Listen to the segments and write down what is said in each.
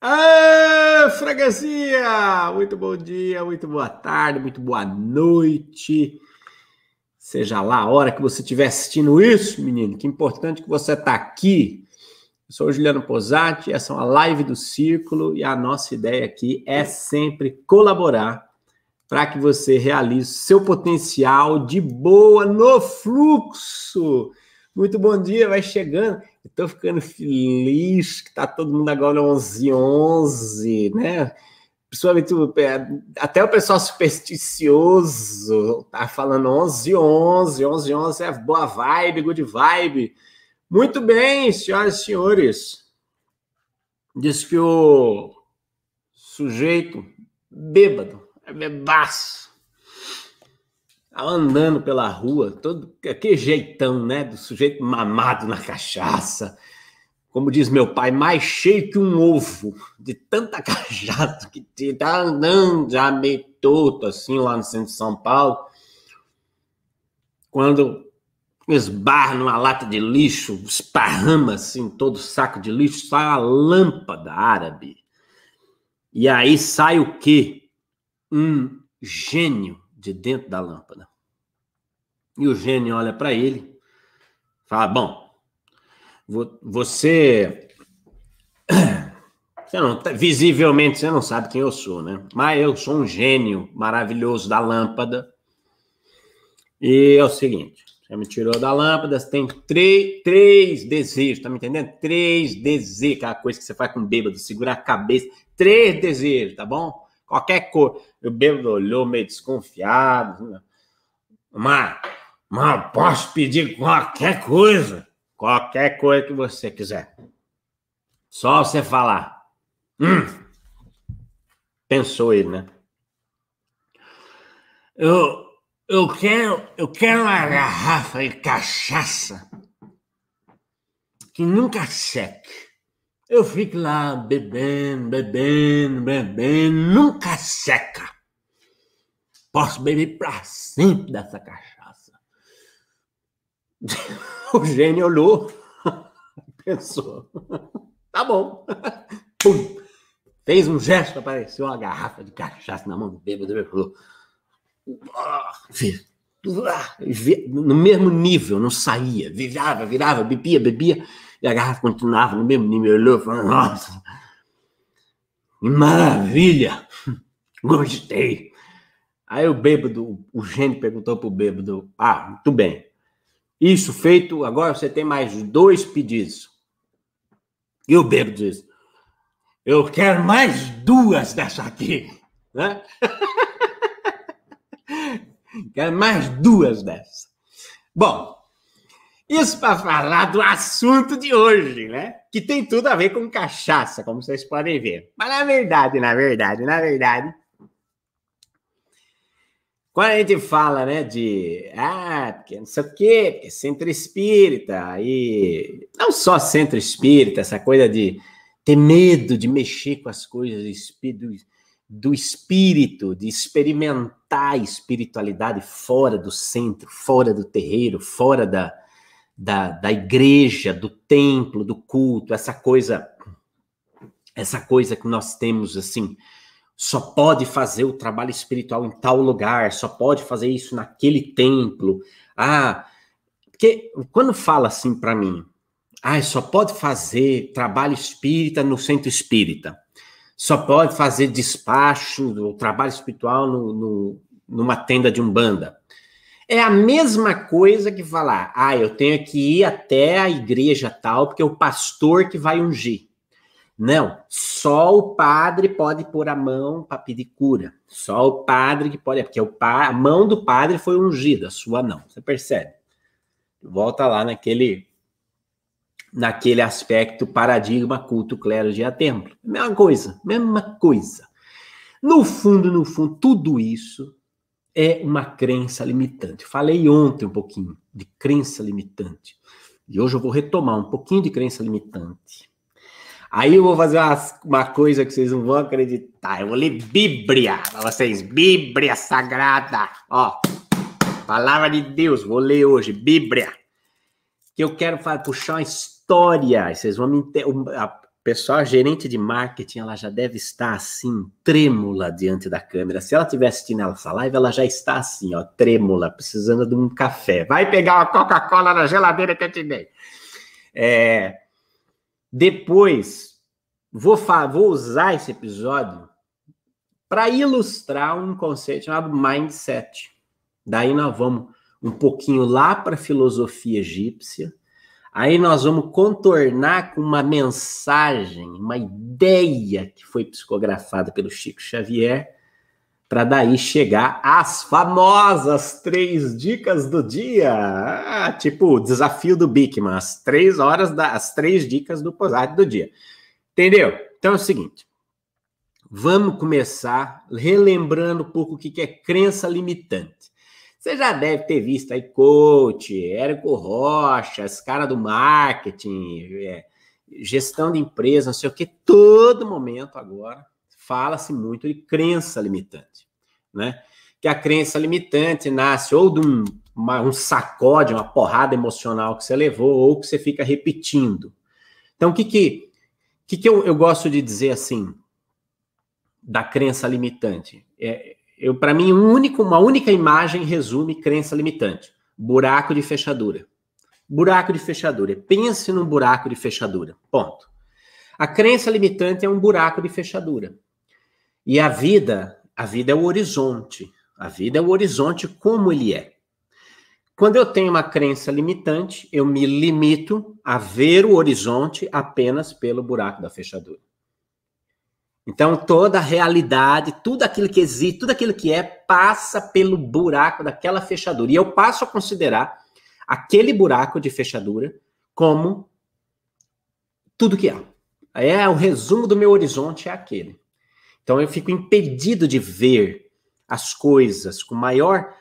Ah, freguesia! Muito bom dia, muito boa tarde, muito boa noite. Seja lá a hora que você estiver assistindo isso, menino, que importante que você está aqui. Eu sou o Juliano Posati, essa é uma live do Círculo e a nossa ideia aqui é sempre colaborar para que você realize seu potencial de boa no fluxo. Muito bom dia, vai chegando. Estou ficando feliz que está todo mundo agora 11 11, né? Principalmente até o pessoal supersticioso tá falando 11 11, 11 11 é boa vibe, good vibe. Muito bem, senhoras e senhores. Diz que o sujeito bêbado, é bebaço, andando pela rua, todo aquele jeitão, né, do sujeito mamado na cachaça, como diz meu pai, mais cheio que um ovo, de tanta cachaça que tá andando já meio torto assim lá no centro de São Paulo. Quando esbarra numa lata de lixo, esparrama assim todo o saco de lixo, sai a lâmpada árabe. E aí sai o quê? Um gênio de dentro da lâmpada. E o gênio olha para ele, fala: Bom, você. Você não, visivelmente você não sabe quem eu sou, né? Mas eu sou um gênio maravilhoso da lâmpada. E é o seguinte: você me tirou da lâmpada, você tem três, três desejos, tá me entendendo? Três desejos, aquela coisa que você faz com bêbado, segura a cabeça. Três desejos, tá bom? Qualquer cor. O bêbado olhou meio desconfiado. Né? Mas, mas posso pedir qualquer coisa. Qualquer coisa que você quiser. Só você falar. Hum. Pensou ele, né? Eu, eu quero, eu quero uma garrafa de cachaça que nunca seque. Eu fico lá bebendo, bebendo, bebendo, nunca seca. Posso beber para sempre dessa cachaça. O gênio olhou, pensou: tá bom. Pum. Fez um gesto, apareceu uma garrafa de cachaça na mão do bêbado e falou: ah, no mesmo nível, não saía, virava, virava, bebia, bebia. E a garrafa continuava no mesmo nível. Olhou falou: Nossa, maravilha! Gostei. Aí o bêbado, o gênio perguntou pro bêbado: Ah, muito bem. Isso feito, agora você tem mais dois pedidos. E o bêbado diz: Eu quero mais duas dessa aqui. Né? quero mais duas dessas. Bom, isso para falar do assunto de hoje, né? Que tem tudo a ver com cachaça, como vocês podem ver. Mas na verdade, na verdade, na verdade, quando a gente fala, né, de ah, porque não sei o quê, é centro espírita, e não só centro espírita, essa coisa de ter medo de mexer com as coisas do, do espírito, de experimentar a espiritualidade fora do centro, fora do terreiro, fora da, da, da igreja, do templo, do culto, essa coisa, essa coisa que nós temos assim, só pode fazer o trabalho espiritual em tal lugar, só pode fazer isso naquele templo. Ah, porque quando fala assim para mim, ah, só pode fazer trabalho espírita no centro espírita, só pode fazer despacho, o trabalho espiritual no, no, numa tenda de umbanda. É a mesma coisa que falar, ah, eu tenho que ir até a igreja tal, porque é o pastor que vai ungir. Não, só o padre pode pôr a mão para pedir cura. Só o padre que pode, porque o pa, a mão do padre foi ungida, a sua não. Você percebe? Volta lá naquele naquele aspecto paradigma culto clero dia templo. Mesma coisa, mesma coisa. No fundo, no fundo, tudo isso é uma crença limitante. Falei ontem um pouquinho de crença limitante. E hoje eu vou retomar um pouquinho de crença limitante. Aí eu vou fazer uma, uma coisa que vocês não vão acreditar. Eu vou ler Bíblia para vocês. Bíblia Sagrada. Ó, palavra de Deus. Vou ler hoje. Bíblia. Que eu quero puxar uma história. Vocês vão me. pessoal, a gerente de marketing, ela já deve estar assim, trêmula diante da câmera. Se ela estiver assistindo essa live, ela já está assim, ó, trêmula, precisando de um café. Vai pegar uma Coca-Cola na geladeira que eu te dei. É, depois, vou, vou usar esse episódio para ilustrar um conceito chamado mindset. Daí nós vamos um pouquinho lá para a filosofia egípcia. Aí nós vamos contornar com uma mensagem, uma ideia que foi psicografada pelo Chico Xavier, para daí chegar às famosas três dicas do dia. Ah, tipo, desafio do Bikman, as três horas das três dicas do posado do dia. Entendeu? Então é o seguinte. Vamos começar relembrando um pouco o que é crença limitante. Você já deve ter visto aí coach, Érico Rocha, esse cara do marketing, é, gestão de empresa, não sei o que, todo momento agora fala-se muito de crença limitante, né? Que a crença limitante nasce ou de um, uma, um sacode, uma porrada emocional que você levou, ou que você fica repetindo. Então, o que que, que, que eu, eu gosto de dizer assim, da crença limitante? É, eu para mim um único, uma única imagem resume crença limitante: buraco de fechadura. Buraco de fechadura. Pense num buraco de fechadura. Ponto. A crença limitante é um buraco de fechadura. E a vida, a vida é o horizonte. A vida é o horizonte como ele é. Quando eu tenho uma crença limitante, eu me limito a ver o horizonte apenas pelo buraco da fechadura. Então, toda a realidade, tudo aquilo que existe, tudo aquilo que é, passa pelo buraco daquela fechadura. E eu passo a considerar aquele buraco de fechadura como tudo que há. É o resumo do meu horizonte é aquele. Então eu fico impedido de ver as coisas com maior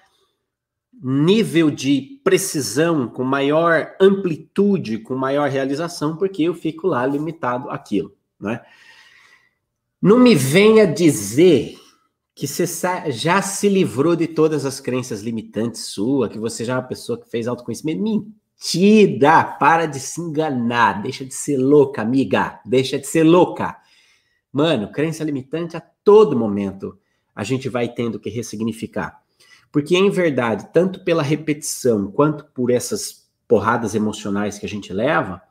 nível de precisão, com maior amplitude, com maior realização, porque eu fico lá limitado àquilo, né? Não me venha dizer que você já se livrou de todas as crenças limitantes sua, que você já é uma pessoa que fez autoconhecimento. Mentira! Para de se enganar. Deixa de ser louca, amiga. Deixa de ser louca. Mano, crença limitante a todo momento a gente vai tendo que ressignificar. Porque, em verdade, tanto pela repetição quanto por essas porradas emocionais que a gente leva,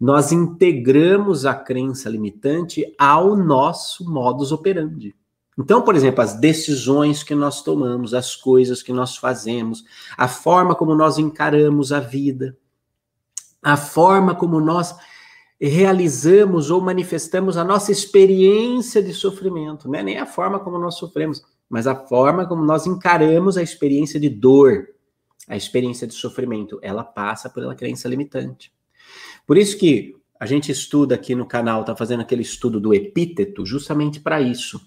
nós integramos a crença limitante ao nosso modus operandi. Então, por exemplo, as decisões que nós tomamos, as coisas que nós fazemos, a forma como nós encaramos a vida, a forma como nós realizamos ou manifestamos a nossa experiência de sofrimento, não é nem a forma como nós sofremos, mas a forma como nós encaramos a experiência de dor, a experiência de sofrimento, ela passa pela crença limitante. Por isso que a gente estuda aqui no canal, está fazendo aquele estudo do epíteto, justamente para isso.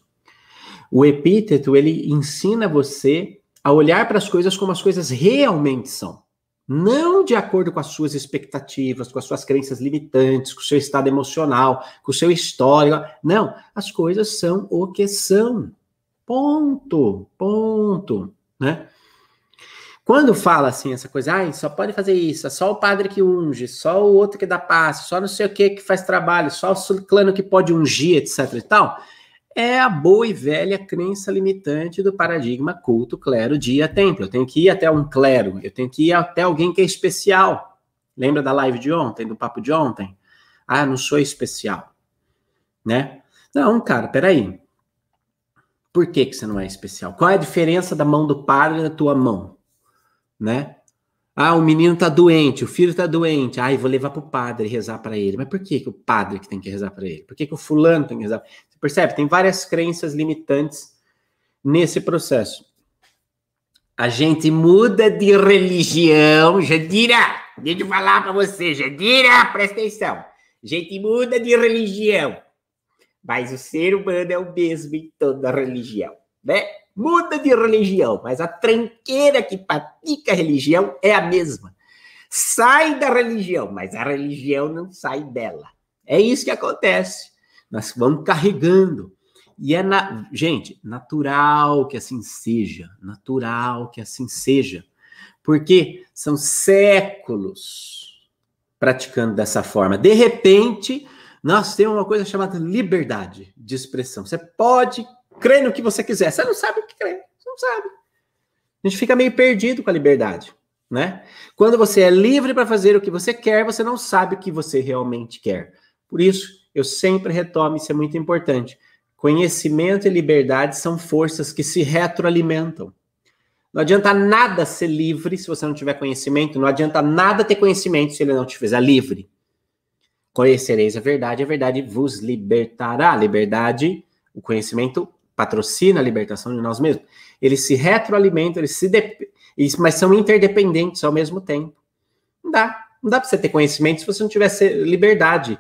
O epíteto, ele ensina você a olhar para as coisas como as coisas realmente são. Não de acordo com as suas expectativas, com as suas crenças limitantes, com o seu estado emocional, com o seu histórico. Não, as coisas são o que são. Ponto, ponto, né? Quando fala assim, essa coisa, ah, só pode fazer isso, é só o padre que unge, só o outro que dá passe, só não sei o que que faz trabalho, só o clano que pode ungir, etc e tal, é a boa e velha crença limitante do paradigma culto, clero, dia, templo. Eu tenho que ir até um clero, eu tenho que ir até alguém que é especial. Lembra da live de ontem, do papo de ontem? Ah, não sou especial, né? Não, cara, peraí. Por que, que você não é especial? Qual é a diferença da mão do padre da tua mão? né? Ah, o menino tá doente, o filho tá doente. Ah, eu vou levar pro padre rezar para ele. Mas por que, que o padre que tem que rezar para ele? Por que, que o fulano tem que rezar? Percebe? Tem várias crenças limitantes nesse processo. A gente muda de religião, Jadira. Deixa eu falar para você, Jadira, presta atenção. A gente muda de religião, mas o ser humano é o mesmo em toda religião, né? muda de religião, mas a tranqueira que pratica a religião é a mesma. Sai da religião, mas a religião não sai dela. É isso que acontece. Nós vamos carregando. E é, na... gente, natural que assim seja. Natural que assim seja. Porque são séculos praticando dessa forma. De repente, Nós temos uma coisa chamada liberdade de expressão. Você pode crer no que você quiser. Você não sabe o que crer. Você não sabe. A gente fica meio perdido com a liberdade, né? Quando você é livre para fazer o que você quer, você não sabe o que você realmente quer. Por isso, eu sempre retomo, isso é muito importante. Conhecimento e liberdade são forças que se retroalimentam. Não adianta nada ser livre se você não tiver conhecimento, não adianta nada ter conhecimento se ele não te fizer livre. Conhecereis a verdade, a verdade vos libertará. Liberdade, o conhecimento patrocina a libertação de nós mesmos. Eles se retroalimentam, eles se de... mas são interdependentes ao mesmo tempo. Não dá. Não dá para você ter conhecimento se você não tiver liberdade.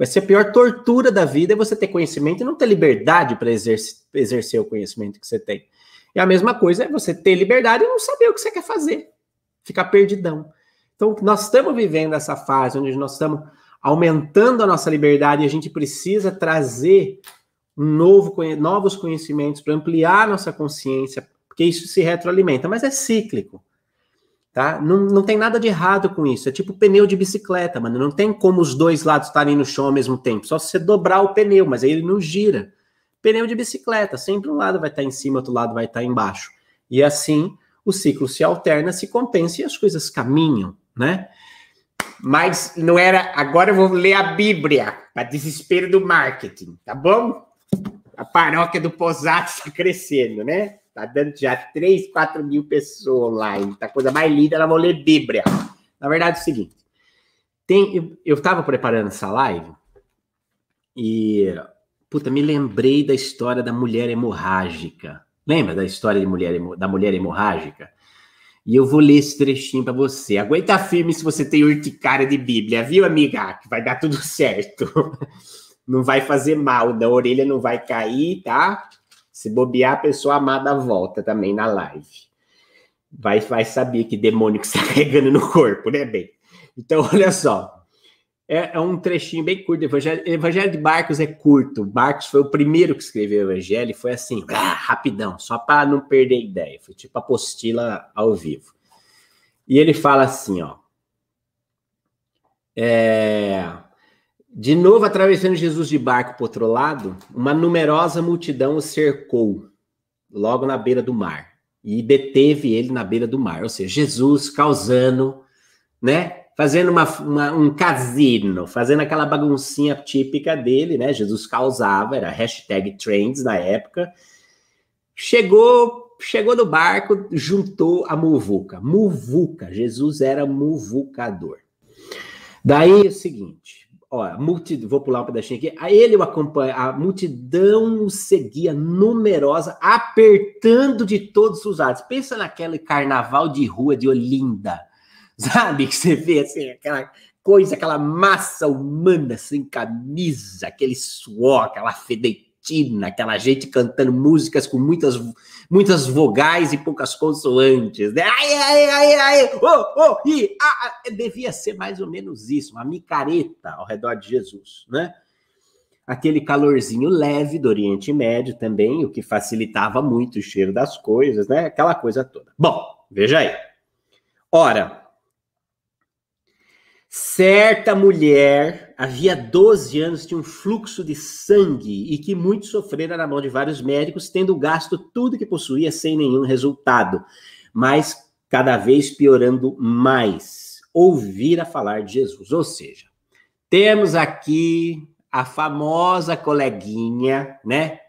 Vai ser a pior tortura da vida é você ter conhecimento e não ter liberdade para exercer, exercer o conhecimento que você tem. E a mesma coisa é você ter liberdade e não saber o que você quer fazer. Ficar perdidão. Então, nós estamos vivendo essa fase onde nós estamos aumentando a nossa liberdade e a gente precisa trazer um novo, novos conhecimentos para ampliar a nossa consciência, porque isso se retroalimenta, mas é cíclico. Tá? Não, não tem nada de errado com isso. É tipo pneu de bicicleta, mano. Não tem como os dois lados estarem no chão ao mesmo tempo. Só se você dobrar o pneu, mas aí ele não gira. Pneu de bicicleta, sempre um lado vai estar em cima, outro lado vai estar embaixo. E assim o ciclo se alterna, se compensa e as coisas caminham, né? Mas não era. Agora eu vou ler a Bíblia, para desespero do marketing, tá bom? A paróquia do Posato está crescendo, né? Tá dando já 3, 4 mil pessoas online. Tá coisa mais linda, ela vou ler Bíblia. Na verdade é o seguinte. Tem, eu estava preparando essa live e Puta, me lembrei da história da mulher hemorrágica. Lembra da história de mulher, da mulher hemorrágica? E eu vou ler esse trechinho para você. Aguenta firme se você tem urticária de Bíblia, viu, amiga? Que vai dar tudo certo. Não vai fazer mal, da orelha não vai cair, tá? Se bobear, a pessoa amada volta também na live. Vai, vai saber que demônio que está carregando no corpo, né, bem? Então, olha só. É, é, um trechinho bem curto. Evangelho, Evangelho de Marcos é curto. Marcos foi o primeiro que escreveu o Evangelho e foi assim, ah, rapidão, só para não perder ideia. Foi tipo apostila ao vivo. E ele fala assim, ó. É, de novo, atravessando Jesus de barco para outro lado, uma numerosa multidão o cercou, logo na beira do mar, e deteve ele na beira do mar. Ou seja, Jesus causando, né? fazendo uma, uma, um casino, fazendo aquela baguncinha típica dele, né? Jesus causava, era hashtag trends na época. Chegou, chegou no barco, juntou a muvuca. Muvuca, Jesus era muvucador. Daí é o seguinte, ó, multi, vou pular um pedacinho aqui. A ele o acompanha, a multidão o seguia numerosa, apertando de todos os lados. Pensa naquele carnaval de rua de Olinda sabe? Que você vê assim, aquela coisa, aquela massa humana sem camisa, aquele suor, aquela fedetina, aquela gente cantando músicas com muitas, muitas vogais e poucas consoantes, né? Ai, ai, ai, ai, oh, oh, e, ah, ah, devia ser mais ou menos isso, uma micareta ao redor de Jesus, né? Aquele calorzinho leve do Oriente Médio também, o que facilitava muito o cheiro das coisas, né? Aquela coisa toda. Bom, veja aí. Ora, Certa mulher, havia 12 anos, tinha um fluxo de sangue e que muito sofrera na mão de vários médicos, tendo gasto tudo que possuía sem nenhum resultado, mas cada vez piorando mais. Ouvira falar de Jesus. Ou seja, temos aqui a famosa coleguinha, né?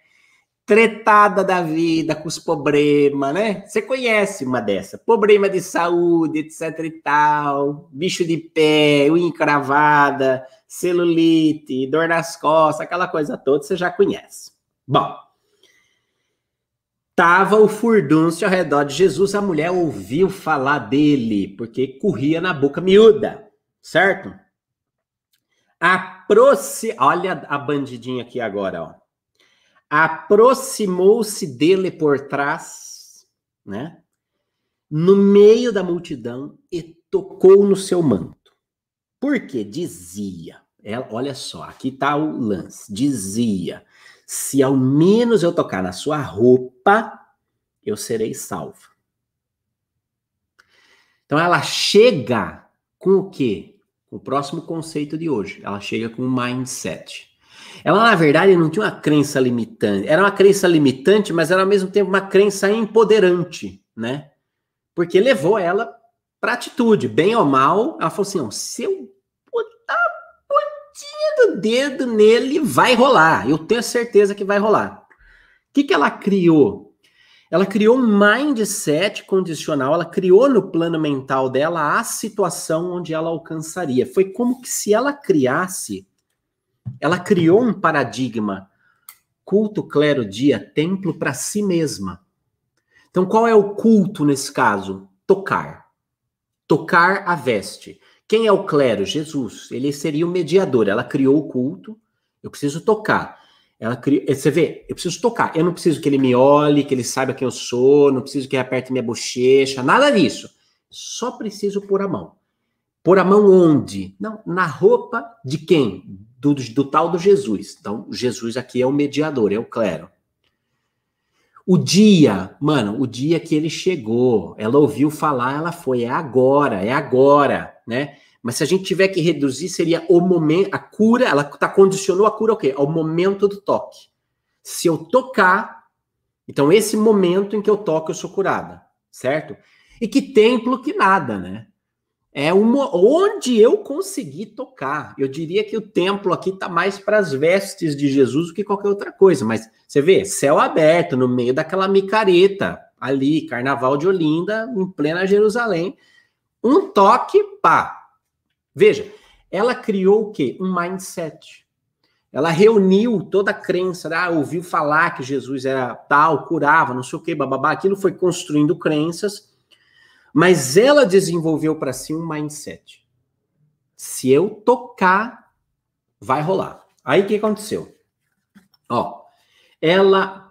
Tretada da vida, com os problemas, né? Você conhece uma dessa. Problema de saúde, etc e tal, bicho de pé, unha encravada, celulite, dor nas costas, aquela coisa toda, você já conhece. Bom, tava o furdúncio ao redor de Jesus, a mulher ouviu falar dele, porque corria na boca miúda, certo? Aproxi... Olha a bandidinha aqui agora, ó aproximou-se dele por trás, né? No meio da multidão e tocou no seu manto. Porque dizia, ela, olha só, aqui está o lance. Dizia: se ao menos eu tocar na sua roupa, eu serei salva. Então ela chega com o quê? o próximo conceito de hoje. Ela chega com um mindset. Ela, na verdade, não tinha uma crença limitante. Era uma crença limitante, mas era ao mesmo tempo uma crença empoderante, né? Porque levou ela para atitude, bem ou mal. Ela falou assim: ó, se eu botar a pontinha do dedo nele, vai rolar. Eu tenho certeza que vai rolar. O que, que ela criou? Ela criou um mindset condicional, ela criou no plano mental dela a situação onde ela alcançaria. Foi como que se ela criasse, ela criou um paradigma culto, clero, dia, templo para si mesma. Então, qual é o culto nesse caso? Tocar. Tocar a veste. Quem é o clero? Jesus. Ele seria o mediador. Ela criou o culto. Eu preciso tocar. Ela cria, você vê, eu preciso tocar. Eu não preciso que ele me olhe, que ele saiba quem eu sou, não preciso que ele aperte minha bochecha, nada disso. Só preciso pôr a mão. Pôr a mão onde? Não, na roupa de quem? Do, do, tal do Jesus. Então, Jesus aqui é o mediador, é o clero. O dia, mano, o dia que ele chegou, ela ouviu falar, ela foi, é agora, é agora, né? Mas se a gente tiver que reduzir, seria o momento, a cura, ela tá condicionou a cura ao quê? Ao momento do toque. Se eu tocar, então esse momento em que eu toco, eu sou curada, certo? E que templo que nada, né? É uma, onde eu consegui tocar. Eu diria que o templo aqui está mais para as vestes de Jesus do que qualquer outra coisa. Mas você vê, céu aberto, no meio daquela micareta, ali, carnaval de Olinda, em plena Jerusalém. Um toque, pá. Veja, ela criou o quê? Um mindset. Ela reuniu toda a crença, ah, ouviu falar que Jesus era tal, curava, não sei o quê, bababá. Aquilo foi construindo crenças mas ela desenvolveu para si um mindset. Se eu tocar, vai rolar. Aí o que aconteceu? Ó, ela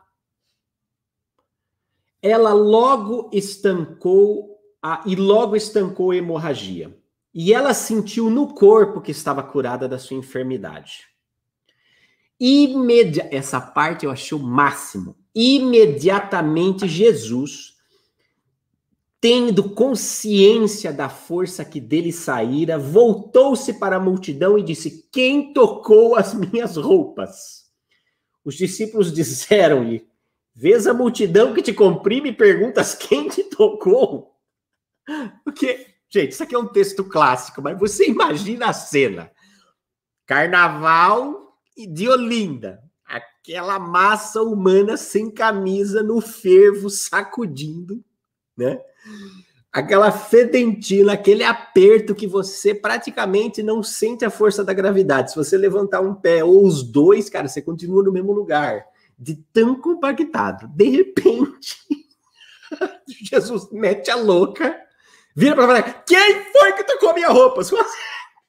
ela logo estancou a, e logo estancou a hemorragia. E ela sentiu no corpo que estava curada da sua enfermidade. Imedi essa parte eu achei o máximo. Imediatamente Jesus tendo consciência da força que dele saíra, voltou-se para a multidão e disse: Quem tocou as minhas roupas? Os discípulos disseram-lhe: Vês a multidão que te comprime e perguntas quem te tocou? Porque, gente, isso aqui é um texto clássico, mas você imagina a cena: Carnaval de Olinda, aquela massa humana sem camisa no fervo sacudindo, né? Aquela fedentina, aquele aperto que você praticamente não sente a força da gravidade. Se você levantar um pé ou os dois, cara, você continua no mesmo lugar, de tão compactado. De repente, Jesus mete a louca, vira para falar: quem foi que tocou minha roupa?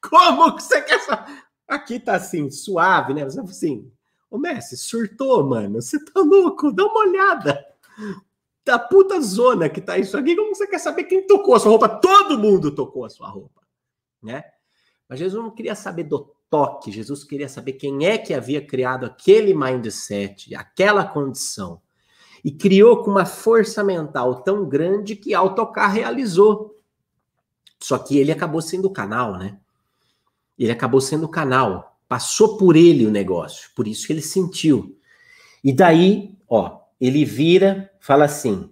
Como que você quer saber? Aqui tá assim, suave, né? Você assim, ô Messi, surtou, mano. Você tá louco? Dá uma olhada da puta zona que tá isso aqui, como você quer saber quem tocou a sua roupa? Todo mundo tocou a sua roupa, né? Mas Jesus não queria saber do toque, Jesus queria saber quem é que havia criado aquele mindset, aquela condição. E criou com uma força mental tão grande que ao tocar realizou. Só que ele acabou sendo o canal, né? Ele acabou sendo o canal. Passou por ele o negócio, por isso que ele sentiu. E daí, ó, ele vira, fala assim.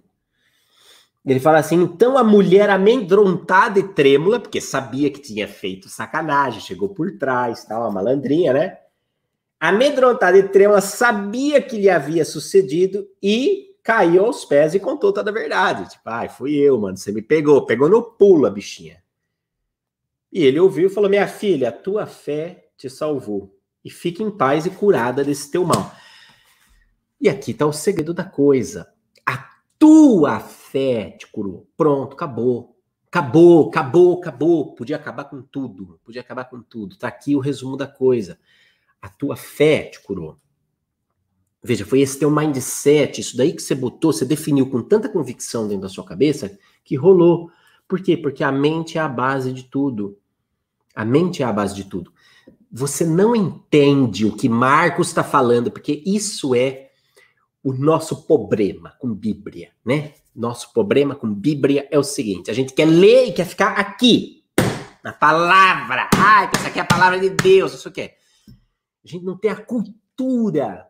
Ele fala assim: então a mulher amedrontada e trêmula, porque sabia que tinha feito sacanagem, chegou por trás, tal, uma malandrinha, né? Amedrontada e trêmula, sabia que lhe havia sucedido e caiu aos pés e contou toda a verdade. Tipo, ai, fui eu, mano, você me pegou, pegou no pulo a bichinha. E ele ouviu e falou: Minha filha, a tua fé te salvou. E fique em paz e curada desse teu mal. E aqui está o segredo da coisa. Tua fé te curou. Pronto, acabou. Acabou, acabou, acabou. Podia acabar com tudo. Podia acabar com tudo. Está aqui o resumo da coisa. A tua fé te curou. Veja, foi esse teu mindset, isso daí que você botou, você definiu com tanta convicção dentro da sua cabeça que rolou. Por quê? Porque a mente é a base de tudo. A mente é a base de tudo. Você não entende o que Marcos está falando, porque isso é o nosso problema com Bíblia, né? Nosso problema com Bíblia é o seguinte: a gente quer ler e quer ficar aqui. na palavra. Ai, essa aqui é a palavra de Deus, isso aqui. A gente não tem a cultura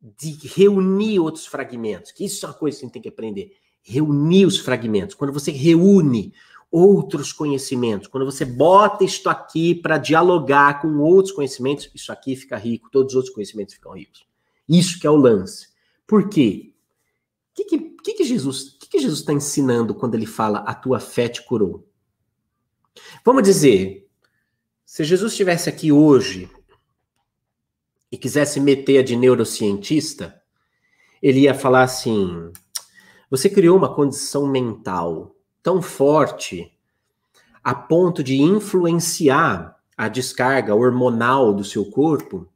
de reunir outros fragmentos, que isso é uma coisa que a gente tem que aprender. Reunir os fragmentos. Quando você reúne outros conhecimentos, quando você bota isto aqui para dialogar com outros conhecimentos, isso aqui fica rico, todos os outros conhecimentos ficam ricos. Isso que é o lance. Por quê? O que, que, que, que, que Jesus está ensinando quando ele fala a tua fé te curou? Vamos dizer, se Jesus estivesse aqui hoje e quisesse meter a de neurocientista, ele ia falar assim: você criou uma condição mental tão forte a ponto de influenciar a descarga hormonal do seu corpo,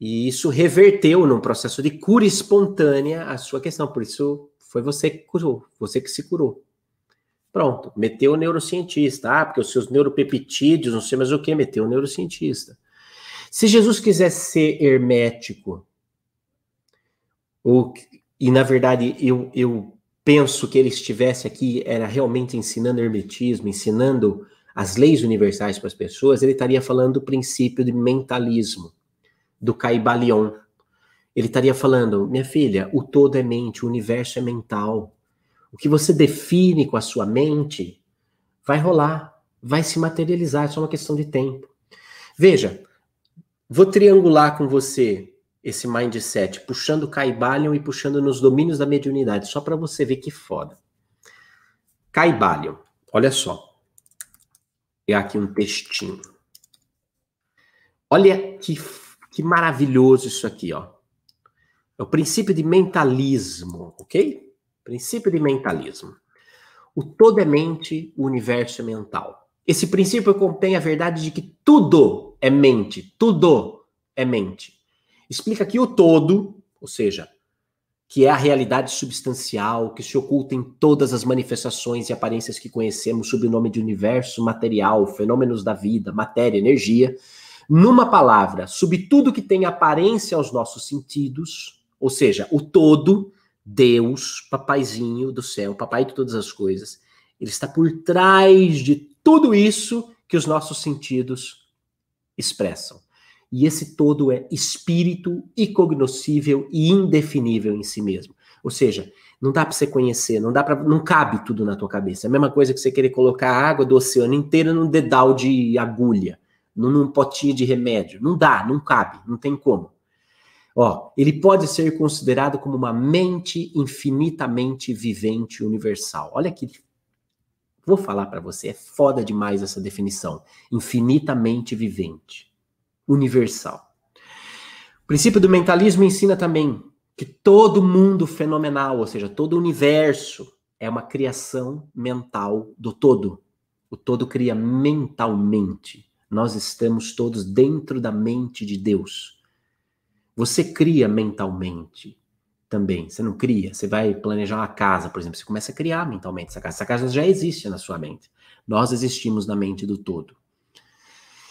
e isso reverteu num processo de cura espontânea a sua questão. Por isso foi você que curou, você que se curou. Pronto, meteu o neurocientista. Ah, porque os seus neuropeptídeos, não sei mais o que, meteu o neurocientista. Se Jesus quisesse ser hermético, ou, e na verdade eu, eu penso que ele estivesse aqui, era realmente ensinando hermetismo, ensinando as leis universais para as pessoas, ele estaria falando do princípio de mentalismo, do Caibalion. Ele estaria falando, minha filha, o todo é mente, o universo é mental. O que você define com a sua mente vai rolar, vai se materializar, é só uma questão de tempo. Veja, vou triangular com você esse mindset, puxando Caibalion e puxando nos domínios da mediunidade, só para você ver que foda. Caibalion, olha só. Pegar aqui um textinho. Olha que, que maravilhoso isso aqui, ó. É o princípio de mentalismo, ok? Princípio de mentalismo. O todo é mente, o universo é mental. Esse princípio contém a verdade de que tudo é mente, tudo é mente. Explica que o todo, ou seja, que é a realidade substancial, que se oculta em todas as manifestações e aparências que conhecemos sob o nome de universo material, fenômenos da vida, matéria, energia, numa palavra, sob tudo que tem aparência aos nossos sentidos, ou seja, o todo Deus, papaizinho do céu, papai de todas as coisas, ele está por trás de tudo isso que os nossos sentidos expressam. E esse todo é espírito incognoscível e indefinível em si mesmo. Ou seja, não dá para você conhecer, não dá para, não cabe tudo na tua cabeça. É a mesma coisa que você querer colocar a água do oceano inteira num dedal de agulha, num, potinho de remédio. Não dá, não cabe, não tem como. Ó, ele pode ser considerado como uma mente infinitamente vivente universal. Olha aqui. Vou falar para você, é foda demais essa definição. Infinitamente vivente, universal. O princípio do mentalismo ensina também que todo mundo fenomenal, ou seja, todo universo, é uma criação mental do todo. O todo cria mentalmente. Nós estamos todos dentro da mente de Deus. Você cria mentalmente também. Você não cria. Você vai planejar uma casa, por exemplo. Você começa a criar mentalmente essa casa. Essa casa já existe na sua mente. Nós existimos na mente do todo.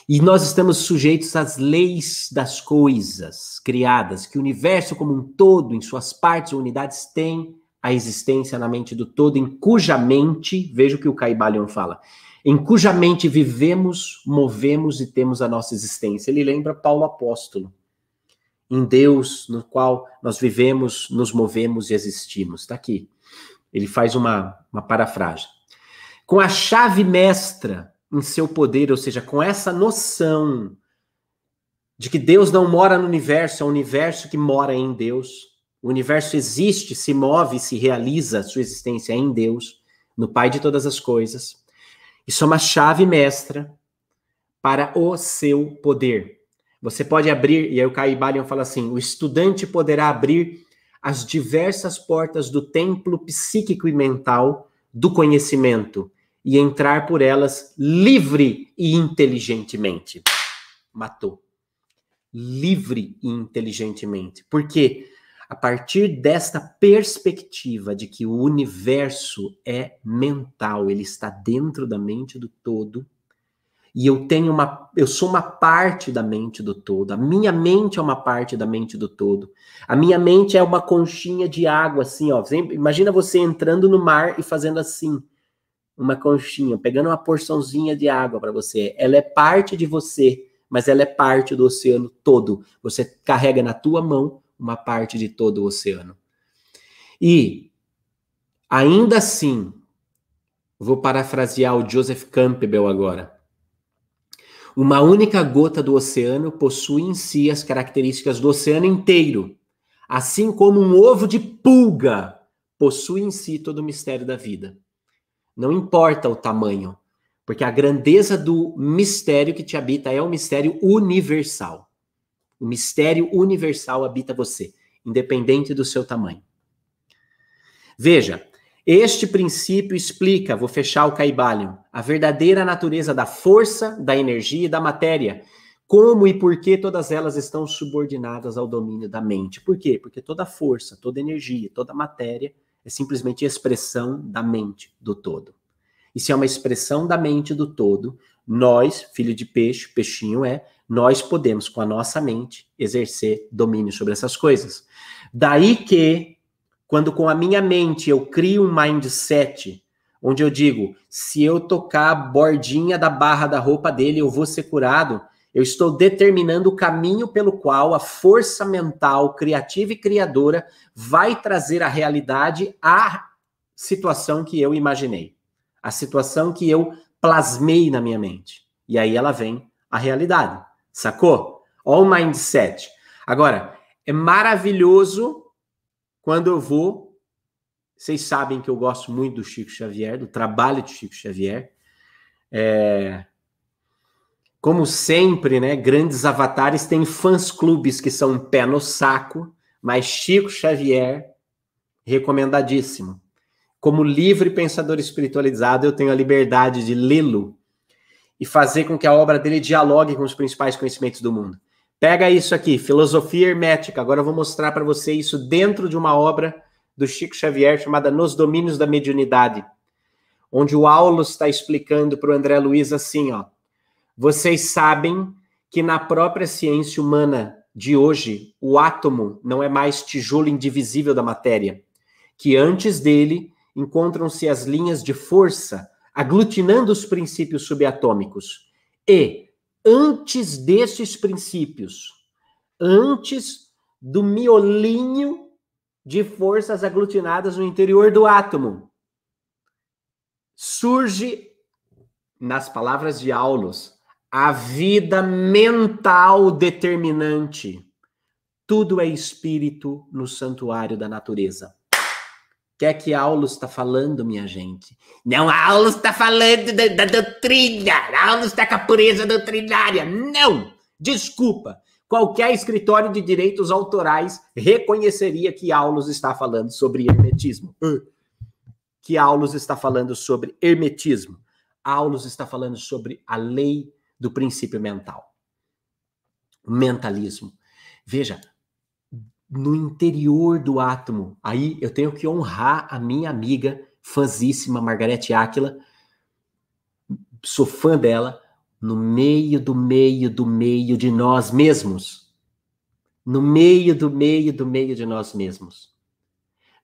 E nós estamos sujeitos às leis das coisas criadas, que o universo como um todo, em suas partes ou unidades, tem a existência na mente do todo, em cuja mente, veja o que o Caibalion fala, em cuja mente vivemos, movemos e temos a nossa existência. Ele lembra Paulo Apóstolo em Deus no qual nós vivemos, nos movemos e existimos. Está aqui. Ele faz uma, uma parafrase. Com a chave mestra em seu poder, ou seja, com essa noção de que Deus não mora no universo, é o universo que mora em Deus. O universo existe, se move, se realiza sua existência em Deus, no Pai de todas as coisas. Isso é uma chave mestra para o seu poder. Você pode abrir, e aí o Kai Balian fala assim: o estudante poderá abrir as diversas portas do templo psíquico e mental do conhecimento e entrar por elas livre e inteligentemente. Matou. Livre e inteligentemente. Porque a partir desta perspectiva de que o universo é mental, ele está dentro da mente do todo, e eu tenho uma, eu sou uma parte da mente do todo. A minha mente é uma parte da mente do todo. A minha mente é uma conchinha de água assim, ó. Imagina você entrando no mar e fazendo assim. uma conchinha, pegando uma porçãozinha de água para você. Ela é parte de você, mas ela é parte do oceano todo. Você carrega na tua mão uma parte de todo o oceano. E ainda assim, vou parafrasear o Joseph Campbell agora. Uma única gota do oceano possui em si as características do oceano inteiro, assim como um ovo de pulga possui em si todo o mistério da vida. Não importa o tamanho, porque a grandeza do mistério que te habita é o mistério universal. O mistério universal habita você, independente do seu tamanho. Veja, este princípio explica, vou fechar o caibalion, a verdadeira natureza da força, da energia e da matéria, como e por que todas elas estão subordinadas ao domínio da mente. Por quê? Porque toda força, toda energia, toda matéria é simplesmente expressão da mente do todo. E se é uma expressão da mente do todo, nós, filho de peixe, peixinho é, nós podemos, com a nossa mente, exercer domínio sobre essas coisas. Daí que, quando com a minha mente eu crio um mindset, onde eu digo, se eu tocar a bordinha da barra da roupa dele, eu vou ser curado, eu estou determinando o caminho pelo qual a força mental criativa e criadora vai trazer à realidade a situação que eu imaginei, a situação que eu plasmei na minha mente. E aí ela vem a realidade. Sacou? Olha o mindset. Agora, é maravilhoso quando eu vou. Vocês sabem que eu gosto muito do Chico Xavier, do trabalho de Chico Xavier. É, como sempre, né, grandes avatares têm fãs clubes que são um pé no saco, mas Chico Xavier, recomendadíssimo. Como livre pensador espiritualizado, eu tenho a liberdade de lê-lo e fazer com que a obra dele dialogue com os principais conhecimentos do mundo. Pega isso aqui, filosofia hermética. Agora eu vou mostrar para você isso dentro de uma obra do Chico Xavier chamada Nos Domínios da Mediunidade, onde o Aulus está explicando para o André Luiz assim, ó. Vocês sabem que na própria ciência humana de hoje, o átomo não é mais tijolo indivisível da matéria, que antes dele encontram-se as linhas de força aglutinando os princípios subatômicos. E antes desses princípios, antes do miolinho de forças aglutinadas no interior do átomo, surge, nas palavras de Aulus, a vida mental determinante. Tudo é espírito no santuário da natureza. Que é que Aulus está falando, minha gente? Não, Aulus está falando da, da doutrina. Aulus está com a pureza doutrinária. Não! Desculpa. Qualquer escritório de direitos autorais reconheceria que Aulus está falando sobre hermetismo. Que Aulus está falando sobre hermetismo. Aulus está falando sobre a lei do princípio mental. Mentalismo. Veja, no interior do átomo, aí eu tenho que honrar a minha amiga fãzíssima Margarete Áquila, sou fã dela, no meio do meio do meio de nós mesmos. No meio do meio do meio de nós mesmos.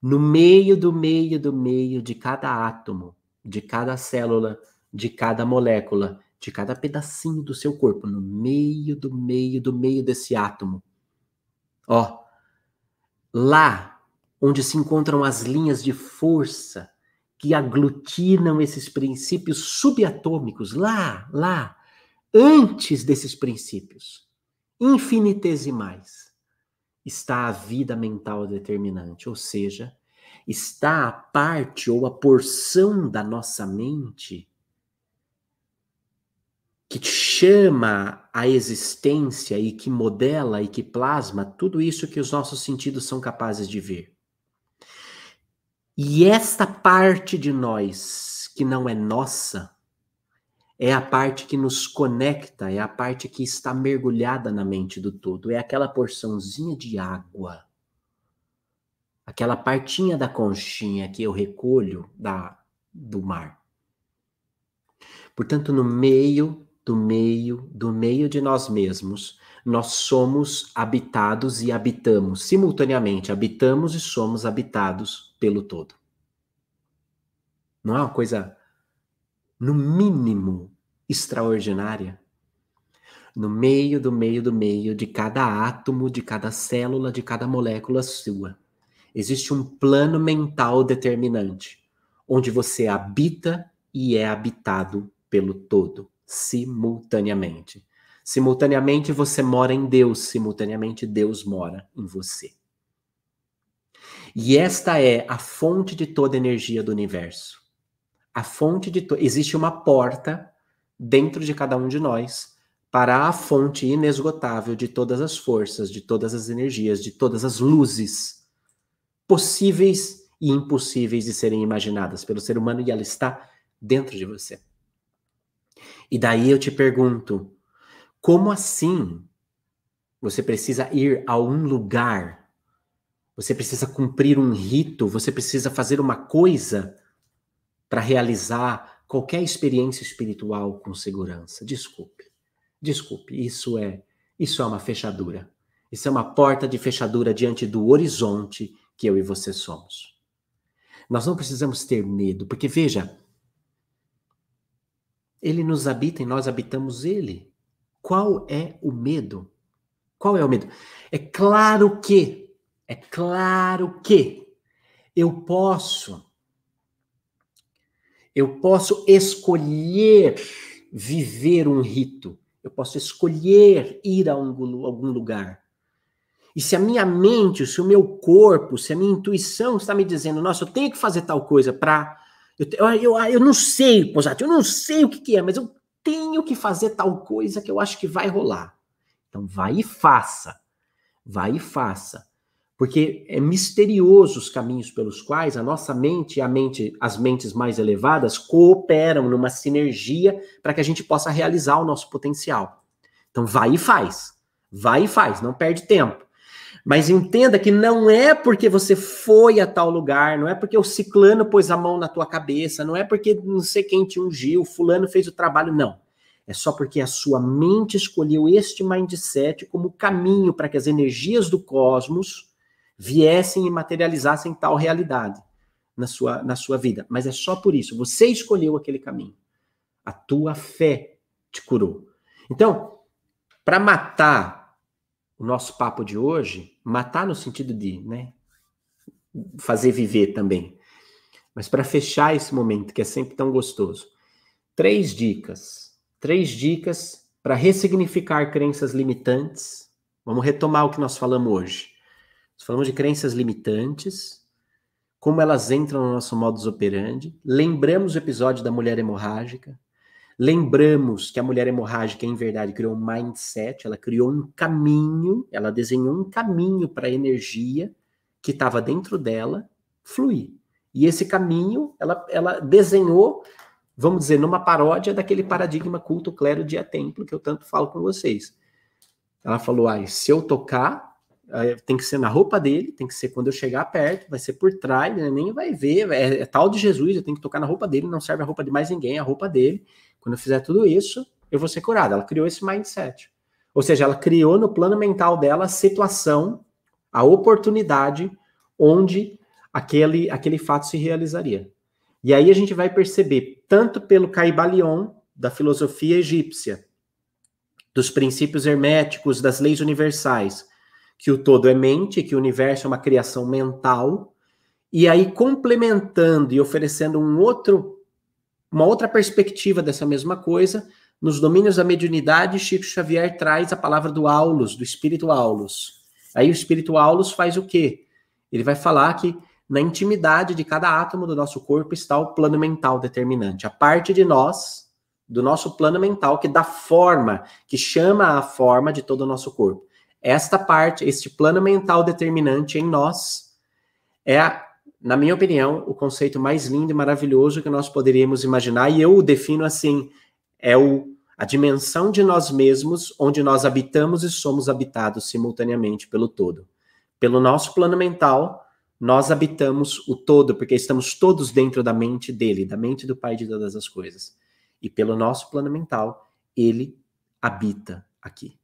No meio do meio do meio de cada átomo, de cada célula, de cada molécula, de cada pedacinho do seu corpo, no meio do meio do meio desse átomo. Ó, lá onde se encontram as linhas de força que aglutinam esses princípios subatômicos, lá, lá, antes desses princípios infinitesimais, está a vida mental determinante, ou seja, está a parte ou a porção da nossa mente que chama a existência e que modela e que plasma tudo isso que os nossos sentidos são capazes de ver. E esta parte de nós que não é nossa é a parte que nos conecta, é a parte que está mergulhada na mente do todo, é aquela porçãozinha de água. Aquela partinha da conchinha que eu recolho da do mar. Portanto, no meio do meio, do meio de nós mesmos, nós somos habitados e habitamos simultaneamente, habitamos e somos habitados pelo todo. Não é uma coisa no mínimo extraordinária, no meio do meio do meio de cada átomo, de cada célula, de cada molécula sua, existe um plano mental determinante, onde você habita e é habitado pelo todo, simultaneamente. Simultaneamente você mora em Deus, simultaneamente Deus mora em você. E esta é a fonte de toda energia do universo. A fonte de to... existe uma porta dentro de cada um de nós para a fonte inesgotável de todas as forças, de todas as energias, de todas as luzes possíveis e impossíveis de serem imaginadas pelo ser humano e ela está dentro de você. E daí eu te pergunto, como assim você precisa ir a um lugar? Você precisa cumprir um rito, você precisa fazer uma coisa para realizar qualquer experiência espiritual com segurança. Desculpe. Desculpe, isso é isso é uma fechadura. Isso é uma porta de fechadura diante do horizonte que eu e você somos. Nós não precisamos ter medo, porque veja, ele nos habita e nós habitamos ele. Qual é o medo? Qual é o medo? É claro que, é claro que eu posso, eu posso escolher viver um rito, eu posso escolher ir a algum, algum lugar. E se a minha mente, se o meu corpo, se a minha intuição está me dizendo, nossa, eu tenho que fazer tal coisa para eu, eu, eu não sei, Posati, eu não sei o que, que é, mas eu tenho que fazer tal coisa que eu acho que vai rolar. Então vai e faça. Vai e faça. Porque é misterioso os caminhos pelos quais a nossa mente e a mente, as mentes mais elevadas cooperam numa sinergia para que a gente possa realizar o nosso potencial. Então vai e faz. Vai e faz, não perde tempo. Mas entenda que não é porque você foi a tal lugar, não é porque o ciclano pôs a mão na tua cabeça, não é porque não sei quem te ungiu, fulano fez o trabalho, não. É só porque a sua mente escolheu este mindset como caminho para que as energias do cosmos viessem e materializassem tal realidade na sua, na sua vida. Mas é só por isso. Você escolheu aquele caminho. A tua fé te curou. Então, para matar o nosso papo de hoje, matar no sentido de, né, fazer viver também. Mas para fechar esse momento que é sempre tão gostoso, três dicas, três dicas para ressignificar crenças limitantes. Vamos retomar o que nós falamos hoje. Nós falamos de crenças limitantes, como elas entram no nosso modus operandi. Lembramos o episódio da mulher hemorrágica, Lembramos que a mulher hemorrágica, em verdade, criou um mindset, ela criou um caminho, ela desenhou um caminho para a energia que estava dentro dela fluir. E esse caminho, ela, ela desenhou, vamos dizer, numa paródia daquele paradigma culto, clero, dia, templo, que eu tanto falo com vocês. Ela falou, ah, se eu tocar, tem que ser na roupa dele, tem que ser quando eu chegar perto, vai ser por trás, né? nem vai ver, é, é, tal de Jesus, eu tenho que tocar na roupa dele, não serve a roupa de mais ninguém, a roupa dele. Quando eu fizer tudo isso, eu vou ser curado. Ela criou esse mindset. Ou seja, ela criou no plano mental dela a situação, a oportunidade onde aquele, aquele fato se realizaria. E aí a gente vai perceber, tanto pelo Caibalion, da filosofia egípcia, dos princípios herméticos, das leis universais, que o todo é mente, que o universo é uma criação mental, e aí complementando e oferecendo um outro uma outra perspectiva dessa mesma coisa, nos domínios da mediunidade, Chico Xavier traz a palavra do Aulus, do espírito Aulus. Aí o espírito Aulus faz o quê? Ele vai falar que na intimidade de cada átomo do nosso corpo está o plano mental determinante, a parte de nós, do nosso plano mental que dá forma, que chama a forma de todo o nosso corpo. Esta parte, este plano mental determinante em nós é na minha opinião, o conceito mais lindo e maravilhoso que nós poderíamos imaginar, e eu o defino assim: é o, a dimensão de nós mesmos, onde nós habitamos e somos habitados simultaneamente pelo todo. Pelo nosso plano mental, nós habitamos o todo, porque estamos todos dentro da mente dele, da mente do Pai de todas as coisas. E pelo nosso plano mental, ele habita aqui.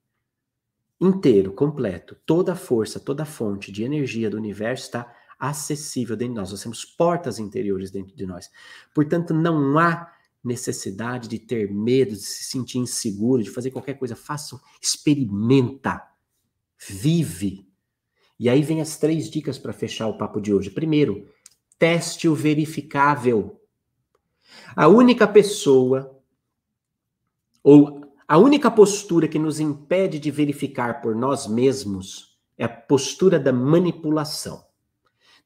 Inteiro, completo, toda a força, toda a fonte de energia do universo está acessível dentro de nós. Nós temos portas interiores dentro de nós. Portanto, não há necessidade de ter medo, de se sentir inseguro, de fazer qualquer coisa, faça, experimenta, vive. E aí vem as três dicas para fechar o papo de hoje. Primeiro, teste o verificável. A única pessoa ou a única postura que nos impede de verificar por nós mesmos é a postura da manipulação.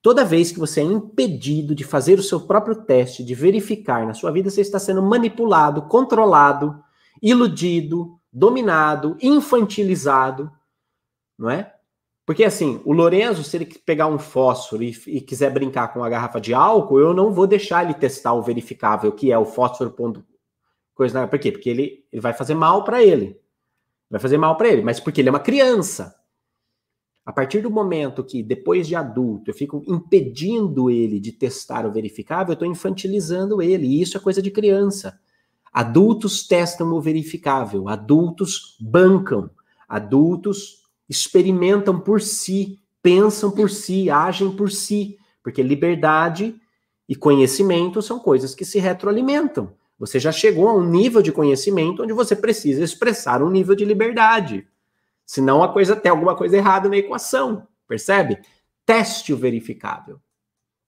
Toda vez que você é impedido de fazer o seu próprio teste, de verificar na sua vida, você está sendo manipulado, controlado, iludido, dominado, infantilizado, não é? Porque assim, o Lorenzo, se ele pegar um fósforo e, e, quiser brincar com a garrafa de álcool, eu não vou deixar ele testar o verificável, que é o fósforo coisa. Por quê? Porque ele, ele vai fazer mal para ele. Vai fazer mal para ele, mas porque ele é uma criança. A partir do momento que, depois de adulto, eu fico impedindo ele de testar o verificável, eu estou infantilizando ele. E isso é coisa de criança. Adultos testam o verificável, adultos bancam, adultos experimentam por si, pensam por si, agem por si. Porque liberdade e conhecimento são coisas que se retroalimentam. Você já chegou a um nível de conhecimento onde você precisa expressar um nível de liberdade. Senão a coisa tem alguma coisa errada na equação, percebe? Teste o verificável.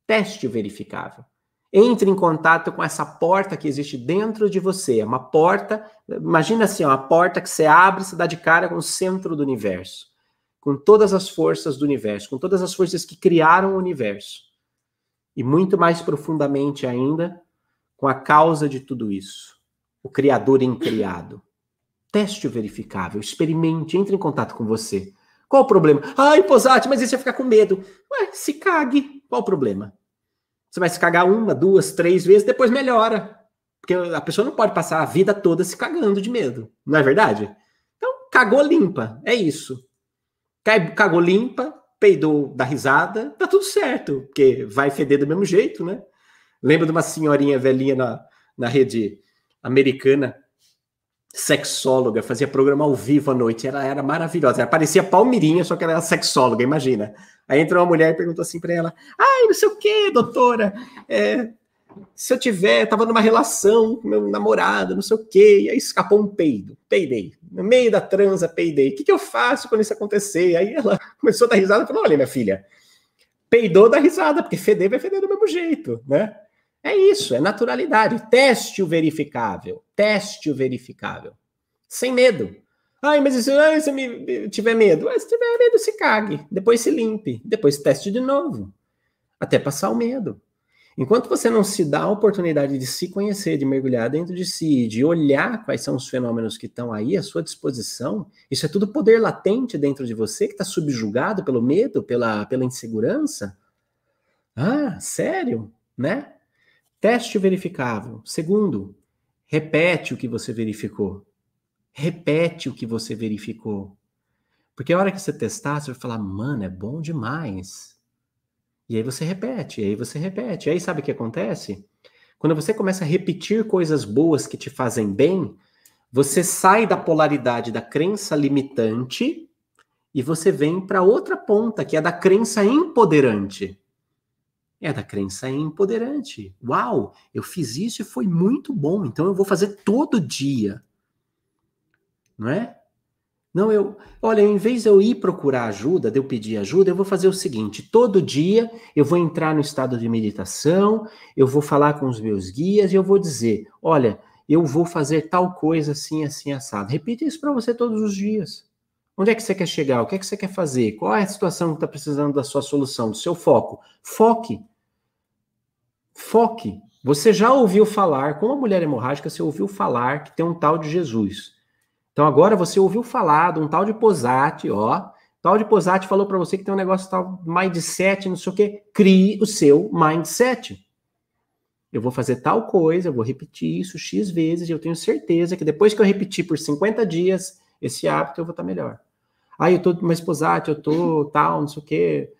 Teste o verificável. Entre em contato com essa porta que existe dentro de você. É uma porta, imagina assim, uma porta que você abre, você dá de cara com o centro do universo. Com todas as forças do universo, com todas as forças que criaram o universo. E muito mais profundamente ainda, com a causa de tudo isso. O Criador incriado. Teste o verificável, experimente, entre em contato com você. Qual o problema? Ai, Posati, mas isso ia ficar com medo. Ué, se cague. Qual o problema? Você vai se cagar uma, duas, três vezes, depois melhora. Porque a pessoa não pode passar a vida toda se cagando de medo. Não é verdade? Então, cagou limpa. É isso. Cagou limpa, peidou da risada, tá tudo certo. Porque vai feder do mesmo jeito, né? Lembro de uma senhorinha velhinha na, na rede americana sexóloga, fazia programa ao vivo à noite, ela era maravilhosa. Ela parecia Palmirinha, só que ela era sexóloga, imagina. Aí entrou uma mulher e perguntou assim para ela: Ai, não sei o que, doutora, é, se eu tiver, tava numa relação com meu namorado, não sei o que, e aí escapou um peido, peidei. No meio da transa, peidei. O que, que eu faço quando isso acontecer? Aí ela começou a dar risada e falou: Olha, minha filha, peidou da risada, porque feder vai feder do mesmo jeito, né? É isso, é naturalidade. Teste o verificável. Teste o verificável. Sem medo. Ai, mas se me tiver medo, se tiver medo, se cague. Depois se limpe. Depois teste de novo. Até passar o medo. Enquanto você não se dá a oportunidade de se conhecer, de mergulhar dentro de si, de olhar quais são os fenômenos que estão aí à sua disposição, isso é tudo poder latente dentro de você que está subjugado pelo medo, pela, pela insegurança. Ah, sério? Né? Teste verificável. Segundo, repete o que você verificou. Repete o que você verificou. Porque a hora que você testar, você vai falar, mano, é bom demais. E aí você repete, e aí você repete. E aí sabe o que acontece? Quando você começa a repetir coisas boas que te fazem bem, você sai da polaridade da crença limitante e você vem para outra ponta, que é da crença empoderante é da crença empoderante. Uau, eu fiz isso e foi muito bom, então eu vou fazer todo dia. Não é? Não, eu, olha, em vez de eu ir procurar ajuda, de eu pedir ajuda, eu vou fazer o seguinte: todo dia eu vou entrar no estado de meditação, eu vou falar com os meus guias e eu vou dizer: olha, eu vou fazer tal coisa assim, assim, assado. Repita isso para você todos os dias. Onde é que você quer chegar? O que é que você quer fazer? Qual é a situação que está precisando da sua solução, do seu foco? Foque. Foque. Você já ouviu falar, como a mulher hemorrágica, você ouviu falar que tem um tal de Jesus. Então agora você ouviu falar de um tal de Posati, ó. Tal de Posati falou para você que tem um negócio tal mindset, não sei o quê. Crie o seu mindset. Eu vou fazer tal coisa, eu vou repetir isso X vezes, e eu tenho certeza que depois que eu repetir por 50 dias esse hábito, eu vou estar melhor. Ah, eu tô mais Posati, eu tô tal, não sei o quê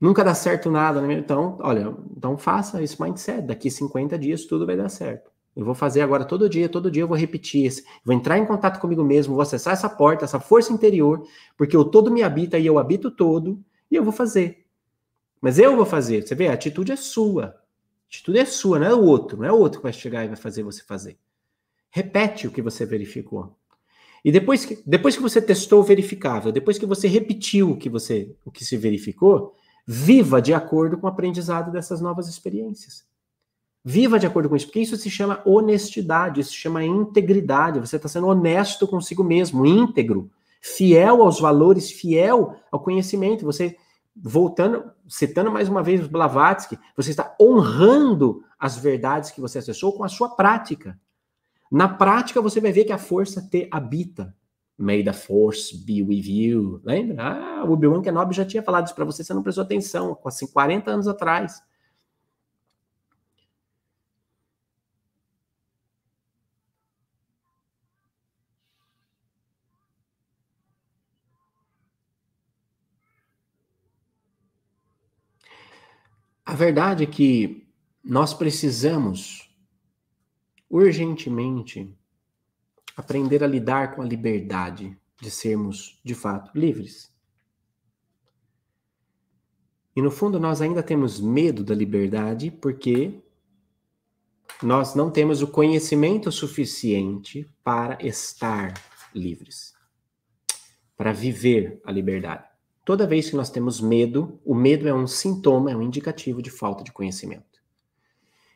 Nunca dá certo nada, né? Então, olha, então faça esse mindset. Daqui 50 dias tudo vai dar certo. Eu vou fazer agora todo dia, todo dia eu vou repetir esse. Vou entrar em contato comigo mesmo, vou acessar essa porta, essa força interior, porque o todo me habita e eu habito todo, e eu vou fazer. Mas eu vou fazer. Você vê, a atitude é sua. atitude é sua, não é o outro, não é o outro que vai chegar e vai fazer você fazer. Repete o que você verificou. E depois que, depois que você testou o verificável, depois que você repetiu o que você o que se verificou, viva de acordo com o aprendizado dessas novas experiências. Viva de acordo com isso, porque isso se chama honestidade, isso se chama integridade. Você está sendo honesto consigo mesmo, íntegro, fiel aos valores, fiel ao conhecimento. Você, voltando, citando mais uma vez Blavatsky, você está honrando as verdades que você acessou com a sua prática. Na prática, você vai ver que a força te habita. May the force be with you. Lembra? Ah, o Obi-Wan Kenobi já tinha falado isso para você, você não prestou atenção, assim, 40 anos atrás. A verdade é que nós precisamos urgentemente aprender a lidar com a liberdade de sermos, de fato, livres. E no fundo, nós ainda temos medo da liberdade porque nós não temos o conhecimento suficiente para estar livres, para viver a liberdade. Toda vez que nós temos medo, o medo é um sintoma, é um indicativo de falta de conhecimento.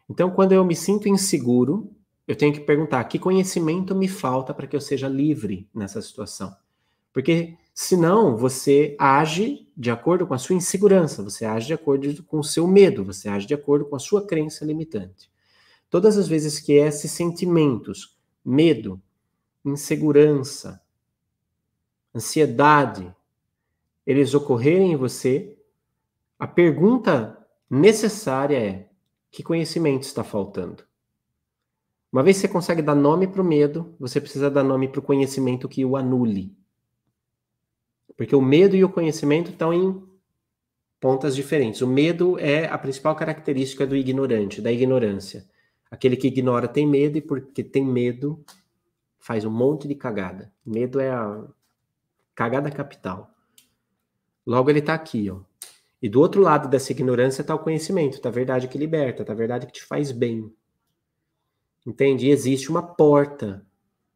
Então, quando eu me sinto inseguro, eu tenho que perguntar: que conhecimento me falta para que eu seja livre nessa situação? Porque senão você age de acordo com a sua insegurança, você age de acordo com o seu medo, você age de acordo com a sua crença limitante. Todas as vezes que esses sentimentos, medo, insegurança, ansiedade, eles ocorrerem em você, a pergunta necessária é: que conhecimento está faltando? Uma vez que você consegue dar nome para o medo, você precisa dar nome para o conhecimento que o anule. Porque o medo e o conhecimento estão em pontas diferentes. O medo é a principal característica do ignorante, da ignorância. Aquele que ignora tem medo e porque tem medo faz um monte de cagada. Medo é a cagada capital. Logo ele está aqui, ó. E do outro lado dessa ignorância está o conhecimento, tá a verdade que liberta, tá a verdade que te faz bem. Entende? E existe uma porta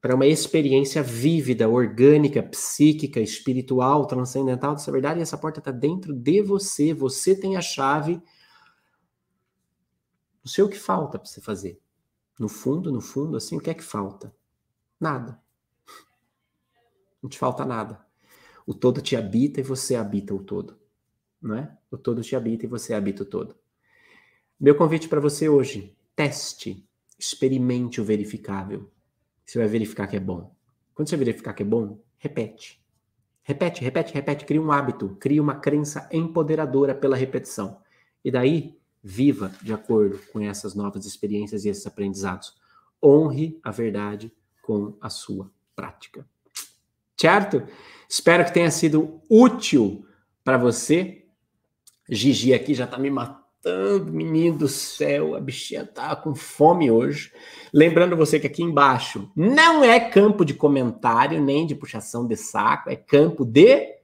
para uma experiência vívida, orgânica, psíquica, espiritual, transcendental dessa verdade, e essa porta está dentro de você. Você tem a chave. Não sei o que falta para você fazer. No fundo, no fundo, assim, o que é que falta? Nada. Não te falta nada. O todo te habita e você habita o todo. Não é? O todo te habita e você habita o todo. Meu convite para você hoje: teste experimente o verificável. Você vai verificar que é bom. Quando você verificar que é bom, repete. Repete, repete, repete. Cria um hábito, cria uma crença empoderadora pela repetição. E daí, viva de acordo com essas novas experiências e esses aprendizados. Honre a verdade com a sua prática. Certo? Espero que tenha sido útil para você. Gigi aqui já está me matando matando, menino do céu, a bichinha tá com fome hoje. Lembrando você que aqui embaixo não é campo de comentário nem de puxação de saco, é campo de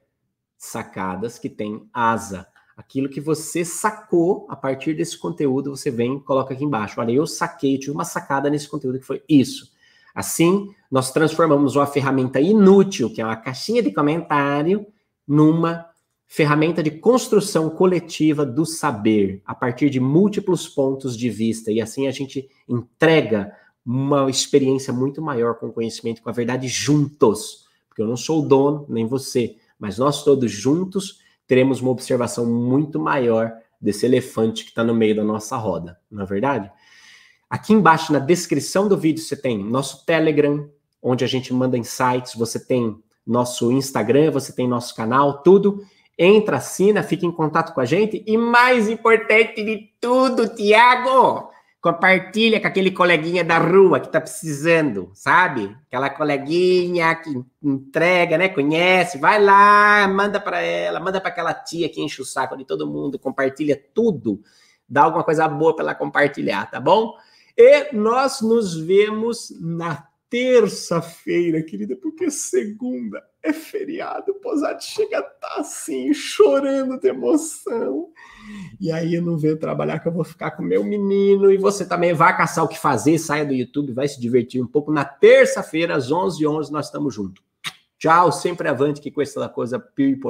sacadas que tem asa. Aquilo que você sacou a partir desse conteúdo, você vem e coloca aqui embaixo. Olha, eu saquei, tive uma sacada nesse conteúdo que foi isso. Assim, nós transformamos uma ferramenta inútil, que é uma caixinha de comentário, numa ferramenta de construção coletiva do saber a partir de múltiplos pontos de vista. E assim a gente entrega uma experiência muito maior com o conhecimento, com a verdade juntos, porque eu não sou o dono nem você, mas nós todos juntos teremos uma observação muito maior desse elefante que está no meio da nossa roda, não é verdade? Aqui embaixo na descrição do vídeo você tem nosso Telegram, onde a gente manda insights, você tem nosso Instagram, você tem nosso canal, tudo entra, assina, fica em contato com a gente. E mais importante de tudo, Tiago, compartilha com aquele coleguinha da rua que tá precisando, sabe? Aquela coleguinha que entrega, né? Conhece, vai lá, manda para ela, manda para aquela tia que enche o saco de todo mundo, compartilha tudo, dá alguma coisa boa para ela compartilhar, tá bom? E nós nos vemos na terça-feira, querida, porque segunda é feriado. O Posati chega a tá assim, chorando de emoção. E aí eu não venho trabalhar que eu vou ficar com meu menino. E você também vai caçar o que fazer, saia do YouTube, vai se divertir um pouco. Na terça-feira, às 11h11, nós estamos juntos. Tchau, sempre avante, que com essa coisa pio